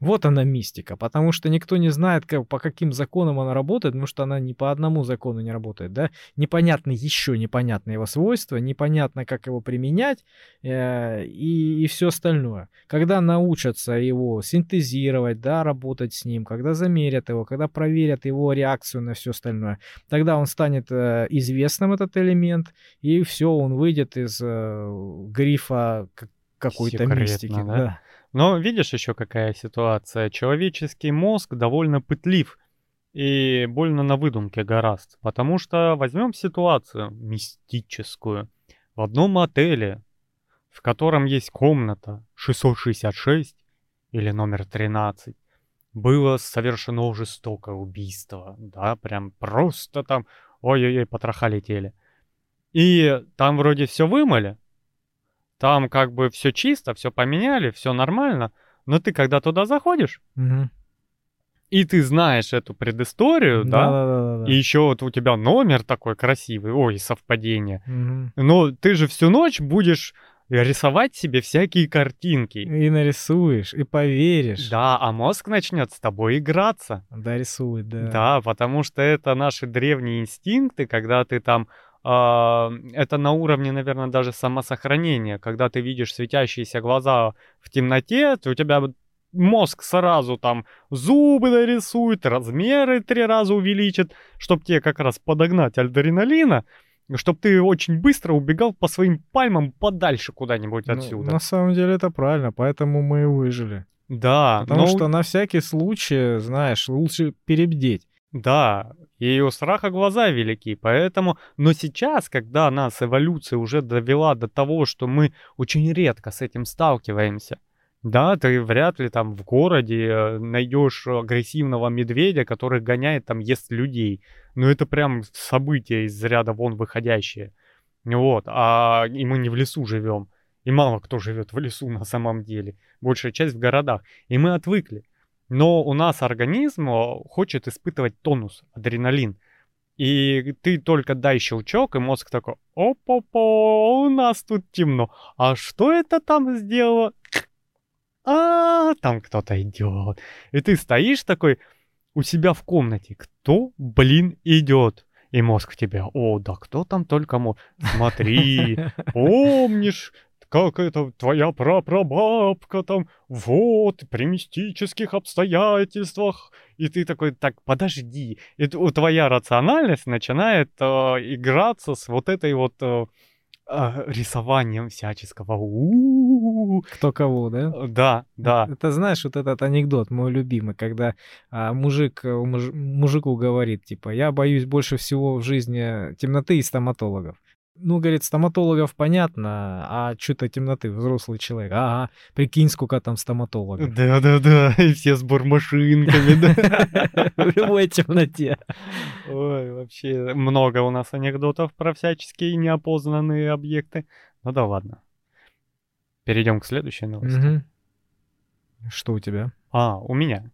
Вот она мистика, потому что никто не знает, как, по каким законам она работает, потому что она ни по одному закону не работает, да. Непонятно еще непонятно его свойства, непонятно, как его применять э, и, и все остальное. Когда научатся его синтезировать, да, работать с ним, когда замерят его, когда проверят его реакцию на все остальное, тогда он станет э, известным, этот элемент, и все, он выйдет из э, грифа какой-то мистики. да? Да. Но видишь еще какая ситуация. Человеческий мозг довольно пытлив и больно на выдумке гораст. Потому что возьмем ситуацию мистическую. В одном отеле, в котором есть комната 666 или номер 13, было совершено жестокое убийство. Да, прям просто там, ой-ой-ой, потроха летели. И там вроде все вымыли, там как бы все чисто, все поменяли, все нормально. Но ты когда туда заходишь, Мгм. и ты знаешь эту предысторию, да, Да-да-да-да. и еще вот у тебя номер такой красивый, ой, совпадение. Мгм. Но ты же всю ночь будешь рисовать себе всякие картинки. И нарисуешь, и поверишь. Да, а мозг начнет с тобой играться. Да, рисует, да. Да, потому что это наши древние инстинкты, когда ты там... а, это на уровне, наверное, даже самосохранения. Когда ты видишь светящиеся глаза в темноте, то у тебя мозг сразу там зубы нарисует, размеры три раза увеличит, чтобы тебе как раз подогнать адреналина, чтобы ты очень быстро убегал по своим пальмам подальше куда-нибудь Ну, отсюда. на самом деле это правильно, поэтому мы и выжили. Да, Потому но- что на всякий случай, знаешь, лучше перебдеть. Да, у страха глаза велики, поэтому... Но сейчас, когда нас эволюция уже довела до того, что мы очень редко с этим сталкиваемся, да, ты вряд ли там в городе э, найдешь агрессивного медведя, который гоняет там, ест людей. Ну это прям событие из ряда вон выходящее. Вот, а и мы не в лесу живем. И мало кто живет в лесу на самом деле. Большая часть в городах. И мы отвыкли. Но у нас организм э, хочет испытывать тонус, адреналин. И ты только дай щелчок, и мозг такой, оп-опо, у нас тут темно. А что это там сделало? А, там кто-то идет. И ты стоишь такой у себя в комнате. Кто, блин, идет? И мозг в тебя, о, да кто там только может. Смотри, помнишь, как это твоя прапрабабка там, вот, при мистических обстоятельствах. И ты такой, так, подожди. И твоя рациональность начинает э, играться с вот этой вот э, э, рисованием всяческого. У-у-у. Кто кого, да? Э, Да, да. Это знаешь, вот этот анекдот мой любимый, когда а, мужик э, муж- мужику говорит, типа, я боюсь больше всего в жизни темноты и стоматологов. Ну, говорит, стоматологов понятно, а что-то темноты, взрослый человек. Ага, прикинь, сколько там стоматологов. Да-да-да, и все с бормашинками. В любой темноте. Ой, вообще много у нас анекдотов про всяческие неопознанные объекты. Ну да ладно. Перейдем к следующей новости. Что у тебя? А, у меня.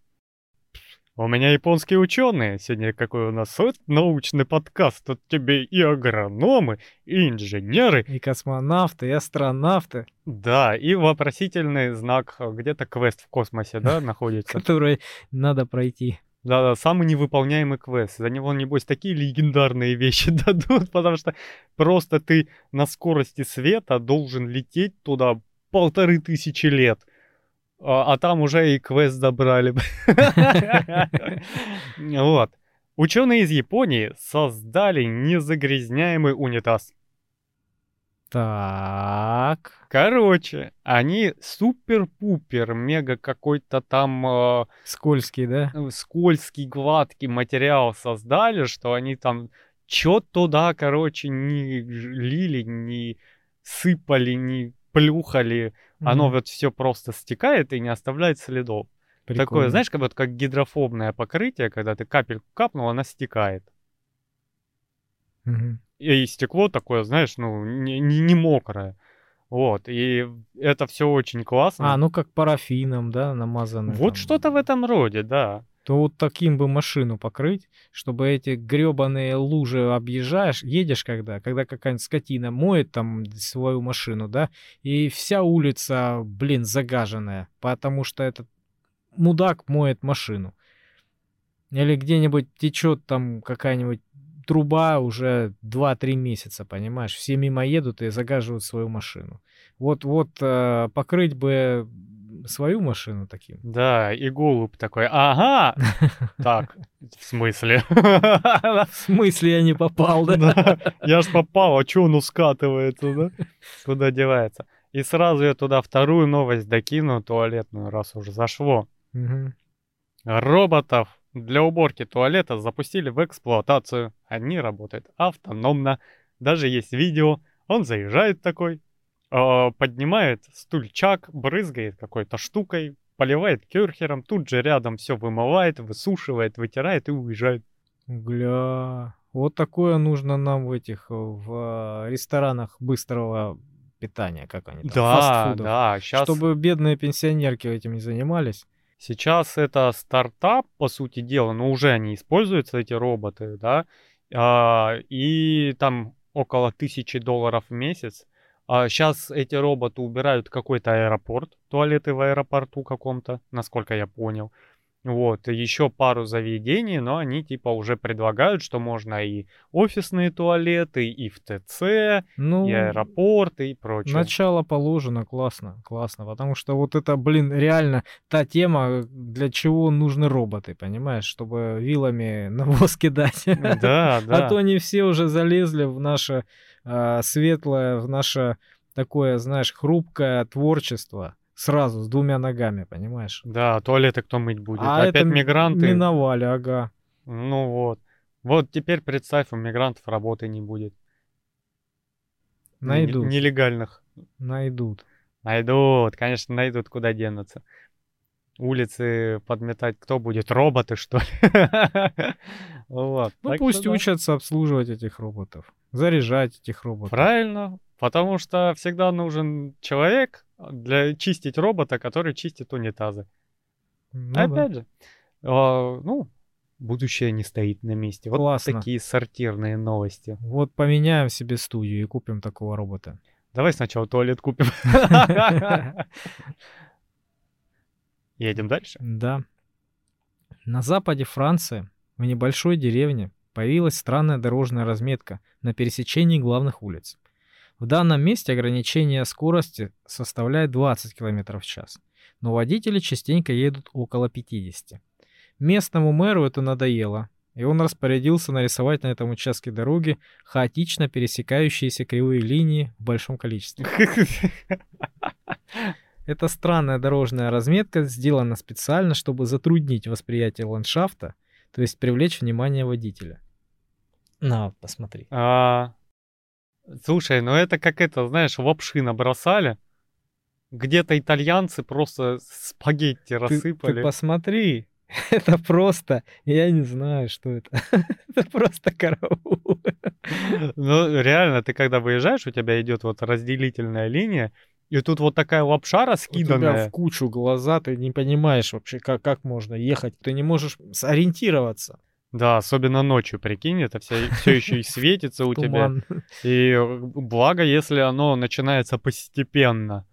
У меня японские ученые. Сегодня какой у нас вот научный подкаст. Тут тебе и агрономы, и инженеры. И космонавты, и астронавты, Да, и вопросительный знак. а, Где-то квест в космосе, да, находится. которые надо пройти. Да-да, самый невыполняемый квест. За него, небось, такие легендарные вещи дадут, потому что просто ты на скорости света должен лететь туда полторы тысячи лет. А, а там уже и квест забрали. Вот. Ученые из Японии создали незагрязняемый унитаз. Так. Короче, они супер-пупер, мега какой-то там э, Скользкий, да? э, скользкий, гладкий материал создали, что они там чё туда, короче, не лили, не сыпали, не плюхали. Оно Мгм. вот все просто стекает и не оставляет следов. Такое, Прикольно. знаешь, как вот как гидрофобное покрытие, когда ты капельку капнул, она стекает. Мгм. И стекло такое, знаешь, ну, не, не, не мокрое. Вот, и это все очень классно. А, ну как парафином, да, намазанный. вот там. что-то в этом роде, да. То вот таким бы машину покрыть, чтобы эти гребаные лужи объезжаешь, едешь когда, когда какая-нибудь скотина моет там свою машину, да, и вся улица, блин, загаженная, потому что этот мудак моет машину. Или где-нибудь течет там какая-нибудь труба уже 2-3 месяца, понимаешь? Все мимо едут и загаживают свою машину. Вот, вот э, покрыть бы свою машину таким. Да, и голубь такой, ага, так, в смысле? В смысле я не попал, да? Я ж попал, а чё оно скатывается, да? Куда девается? И сразу я туда вторую новость докину, туалетную, раз уже зашло. Роботов для уборки туалета запустили в эксплуатацию. Они работают автономно. Даже есть видео. Он заезжает такой, э, поднимает стульчак, брызгает какой-то штукой, поливает кюрхером, тут же рядом все вымывает, высушивает, вытирает и уезжает. Гля, вот такое нужно нам в этих, э, в ресторанах быстрого питания, как они там, Да, фастфудов. да, сейчас... Чтобы бедные пенсионерки этим не занимались. Сейчас это стартап, по сути дела, но уже они используются, эти роботы, да, а, и там около тысячи долларов в месяц. Сейчас эти роботы убирают какой-то аэропорт, туалеты в аэропорту каком-то, насколько я понял. Вот, еще пару заведений, но они типа уже предлагают, что можно и офисные туалеты, и в ТЦ, Ну, и аэропорты, и прочее. начало положено, классно, классно, потому что вот это, блин, реально та тема, для чего нужны роботы, понимаешь, чтобы вилами навоз кидать. Да, да. А то они все уже залезли в наше а, светлое, в наше такое, знаешь, хрупкое творчество сразу с двумя ногами, понимаешь? Да, туалеты кто мыть будет? А Опять это мигранты. Миновали, ага. Ну вот. Вот теперь представь, у мигрантов работы не будет. Найдут, Нелегальных. найдут. Найдут, конечно, найдут, куда денутся. Улицы подметать кто будет? Роботы, что ли? Вот. Ну так пусть что да. учатся обслуживать этих роботов, заряжать этих роботов. Правильно. Потому что всегда нужен человек для чистить робота, который чистит унитазы. Ну да. Опять же, а, ну, будущее не стоит на месте. Вот Классно. такие сортирные новости. Вот поменяем себе студию и купим такого робота. Давай сначала туалет купим. Едем дальше. Да. На западе Франции, в небольшой деревне, появилась странная дорожная разметка на пересечении главных улиц. В данном месте ограничение скорости составляет 20 км в час, но водители частенько едут около 50. Местному мэру это надоело, и он распорядился нарисовать на этом участке дороги хаотично пересекающиеся кривые линии в большом количестве. Эта странная дорожная разметка сделана специально, чтобы затруднить восприятие ландшафта, то есть привлечь внимание водителя. На, посмотри. А, слушай, ну это как это, знаешь, лапши набросали. Где-то итальянцы просто спагетти Ты, рассыпали. ты посмотри, это просто, я не знаю, что это. Это просто караул. Ну, реально, ты когда выезжаешь, у тебя идет вот разделительная линия, и тут вот такая лапша У тебя раскиданная. в кучу глаза, ты не понимаешь вообще, как, как можно ехать. Ты не можешь сориентироваться. Да, особенно ночью, прикинь, это все, все еще и светится у тебя. И э, благо, если оно начинается постепенно,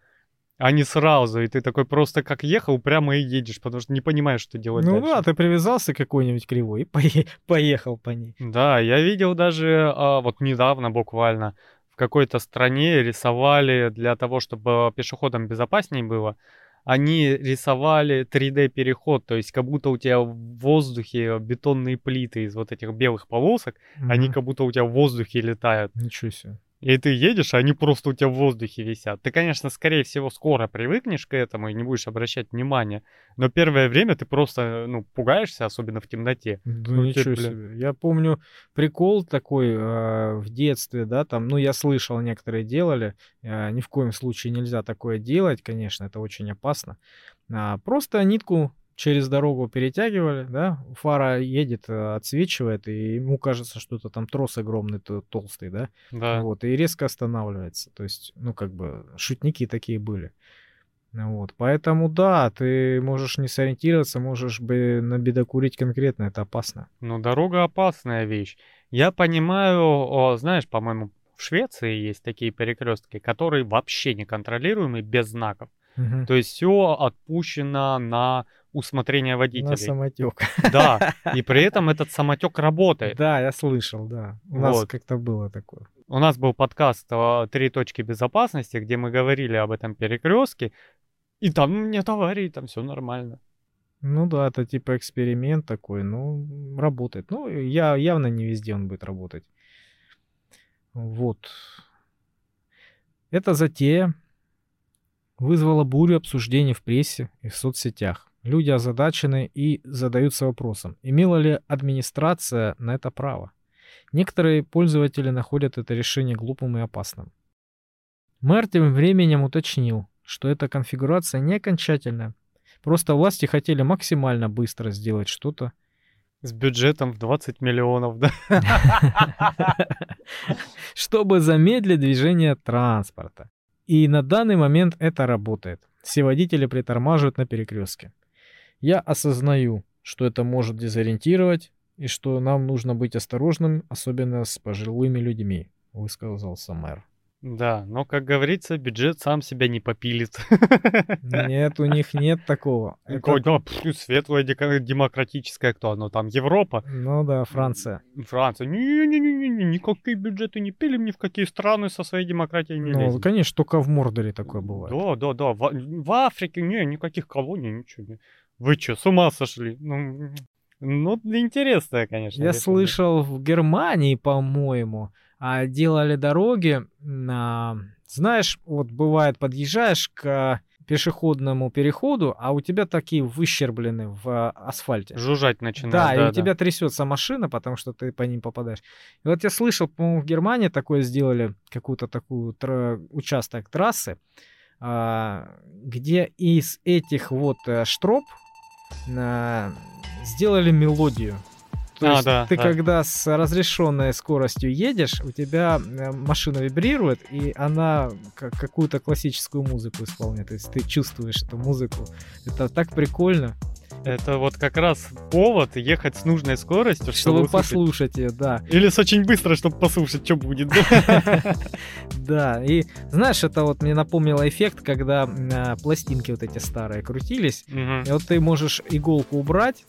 а не сразу. И ты такой просто как ехал, прямо и едешь, потому что не понимаешь, что делать Ну дальше. да, ты привязался к какой-нибудь кривой и пое- поехал по ней. Да, я видел даже а, вот недавно буквально в какой-то стране рисовали для того, чтобы пешеходам безопаснее было. Они рисовали 3D-переход, то есть как будто у тебя в воздухе бетонные плиты из вот этих белых полосок, они Мгм. как будто у тебя в воздухе летают. Ничего себе. И ты едешь, а они просто у тебя в воздухе висят. Ты, конечно, скорее всего, скоро привыкнешь к этому и не будешь обращать внимания. Но первое время ты просто, ну, пугаешься, особенно в темноте. Да Ну, ничего тебе, себе. Я помню прикол такой э, в детстве, да, там, ну, я слышал, некоторые делали. э, ни в коем случае нельзя такое делать, конечно, это очень опасно. А, просто нитку через дорогу перетягивали, да, фара едет, э, отсвечивает, и ему кажется, что это там трос огромный, то- толстый, да, Да. вот, и резко останавливается. То есть, ну, как бы, шутники такие были. Вот, поэтому да, ты можешь не сориентироваться, можешь бы набедокурить конкретно, это опасно. Ну, дорога опасная вещь. Я понимаю, о, знаешь, по-моему, в Швеции есть такие перекрестки, которые вообще неконтролируемы, без знаков. Мгм. То есть все отпущено на усмотрение На водителей. самотек. Да, и при этом этот самотек работает. Да, я слышал, да. У нас Вот. как-то было такое. У нас был подкаст а, «Три точки безопасности», где мы говорили об этом перекрестке, и там нет аварий, там все нормально. Ну да, это типа эксперимент такой, ну, работает. Ну, я явно не везде он будет работать. Вот. Эта затея вызвала бурю обсуждений в прессе и в соцсетях. Люди озадачены и задаются вопросом, имела ли администрация на это право. Некоторые пользователи находят это решение глупым и опасным. Мэр тем временем уточнил, что эта конфигурация не окончательная. Просто власти хотели максимально быстро сделать что-то. С бюджетом в 20 миллионов, да? чтобы замедлить движение транспорта. И на данный момент это работает. Все водители притормаживают на перекрестке. Я осознаю, что это может дезориентировать и что нам нужно быть осторожным, особенно с пожилыми людьми, высказался мэр. Да, но, как говорится, бюджет сам себя не попилит. Нет, у них нет такого. Это- Какой, ну, светлая демократическая, кто оно там, Европа, Ну да, Франция. Франция. Не-не-не, никакие бюджеты не пилим, ни в какие страны со своей демократией не Ну, лезем. конечно, только в Мордоре такое бывает. Да, да, да. В, в Африке не, никаких колоний, ничего. Вы что, с ума сошли? Ну, ну интересное, конечно. Я решение. слышал в Германии, по-моему, а, делали дороги. на- Знаешь, вот бывает, подъезжаешь к пешеходному переходу, а у тебя такие выщерблены в а, асфальте. Жужжать начинает. Да, и у тебя трясется машина, потому что ты по ним попадаешь. И вот я слышал, по-моему, в Германии такое сделали, какую-то такую тра- участок трассы, а, где из этих вот э, штроп сделали мелодию. То А, есть да, ты да. когда с разрешенной скоростью едешь, у тебя э, машина вибрирует, и она как какую-то классическую музыку исполняет. То есть ты чувствуешь эту музыку. Это так прикольно. Это вот как раз повод ехать с нужной скоростью, Чтобы чтобы, послушать ее, да. Или с очень быстро, чтобы послушать, что будет. да? И знаешь, это вот мне напомнило эффект, когда а, пластинки вот эти старые крутились, и вот ты можешь иголку убрать,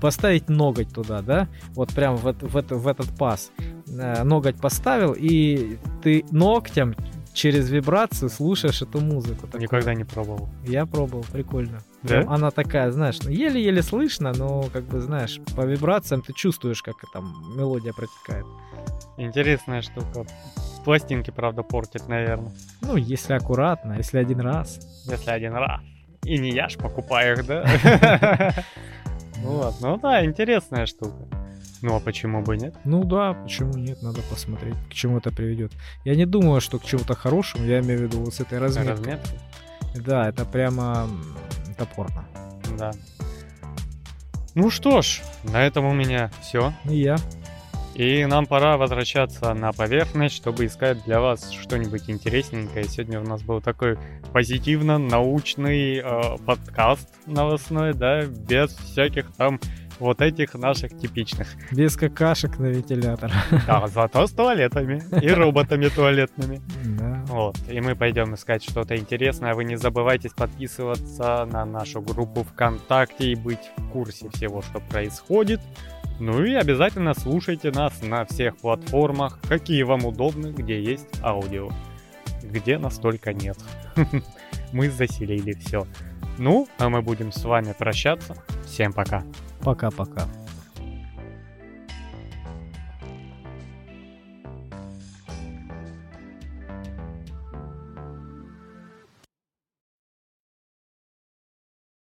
поставить ноготь туда, да, вот прям в этот паз. Э, Ноготь поставил, и ты ногтем через вибрацию слушаешь эту музыку. такую. Никогда не пробовал. Я пробовал, прикольно. Да? Прям Она такая, знаешь, ну, еле-еле слышно, но, как бы, знаешь, по вибрациям ты чувствуешь, как там мелодия протекает. Интересная штука. Пластинки, правда, портит, наверное. Ну, если аккуратно, если один раз. Если один раз. И не я ж покупаю их, да? Ну ладно, ну да, интересная штука. Ну а почему бы нет? Ну да, почему нет, надо посмотреть, к чему это приведет. Я не думаю, что к чему-то хорошему, я имею в виду вот с этой разметкой. Разметка? Да, это прямо топорно. Да. Ну что ж, на этом у меня все. И я. И нам пора возвращаться на поверхность, чтобы искать для вас что-нибудь интересненькое. Сегодня у нас был такой позитивно-научный э, подкаст новостной, да, без всяких там вот этих наших типичных. Без какашек на вентилятор. Да, зато с туалетами и роботами туалетными. Да. Вот, и мы пойдем искать что-то интересное. Вы не забывайте подписываться на нашу группу ВКонтакте и быть в курсе всего, что происходит. Ну и обязательно слушайте нас на всех платформах, какие вам удобны, где есть аудио. Где настолько нет. Мы заселили все. Ну, а мы будем с вами прощаться. Всем пока. Пока-пока.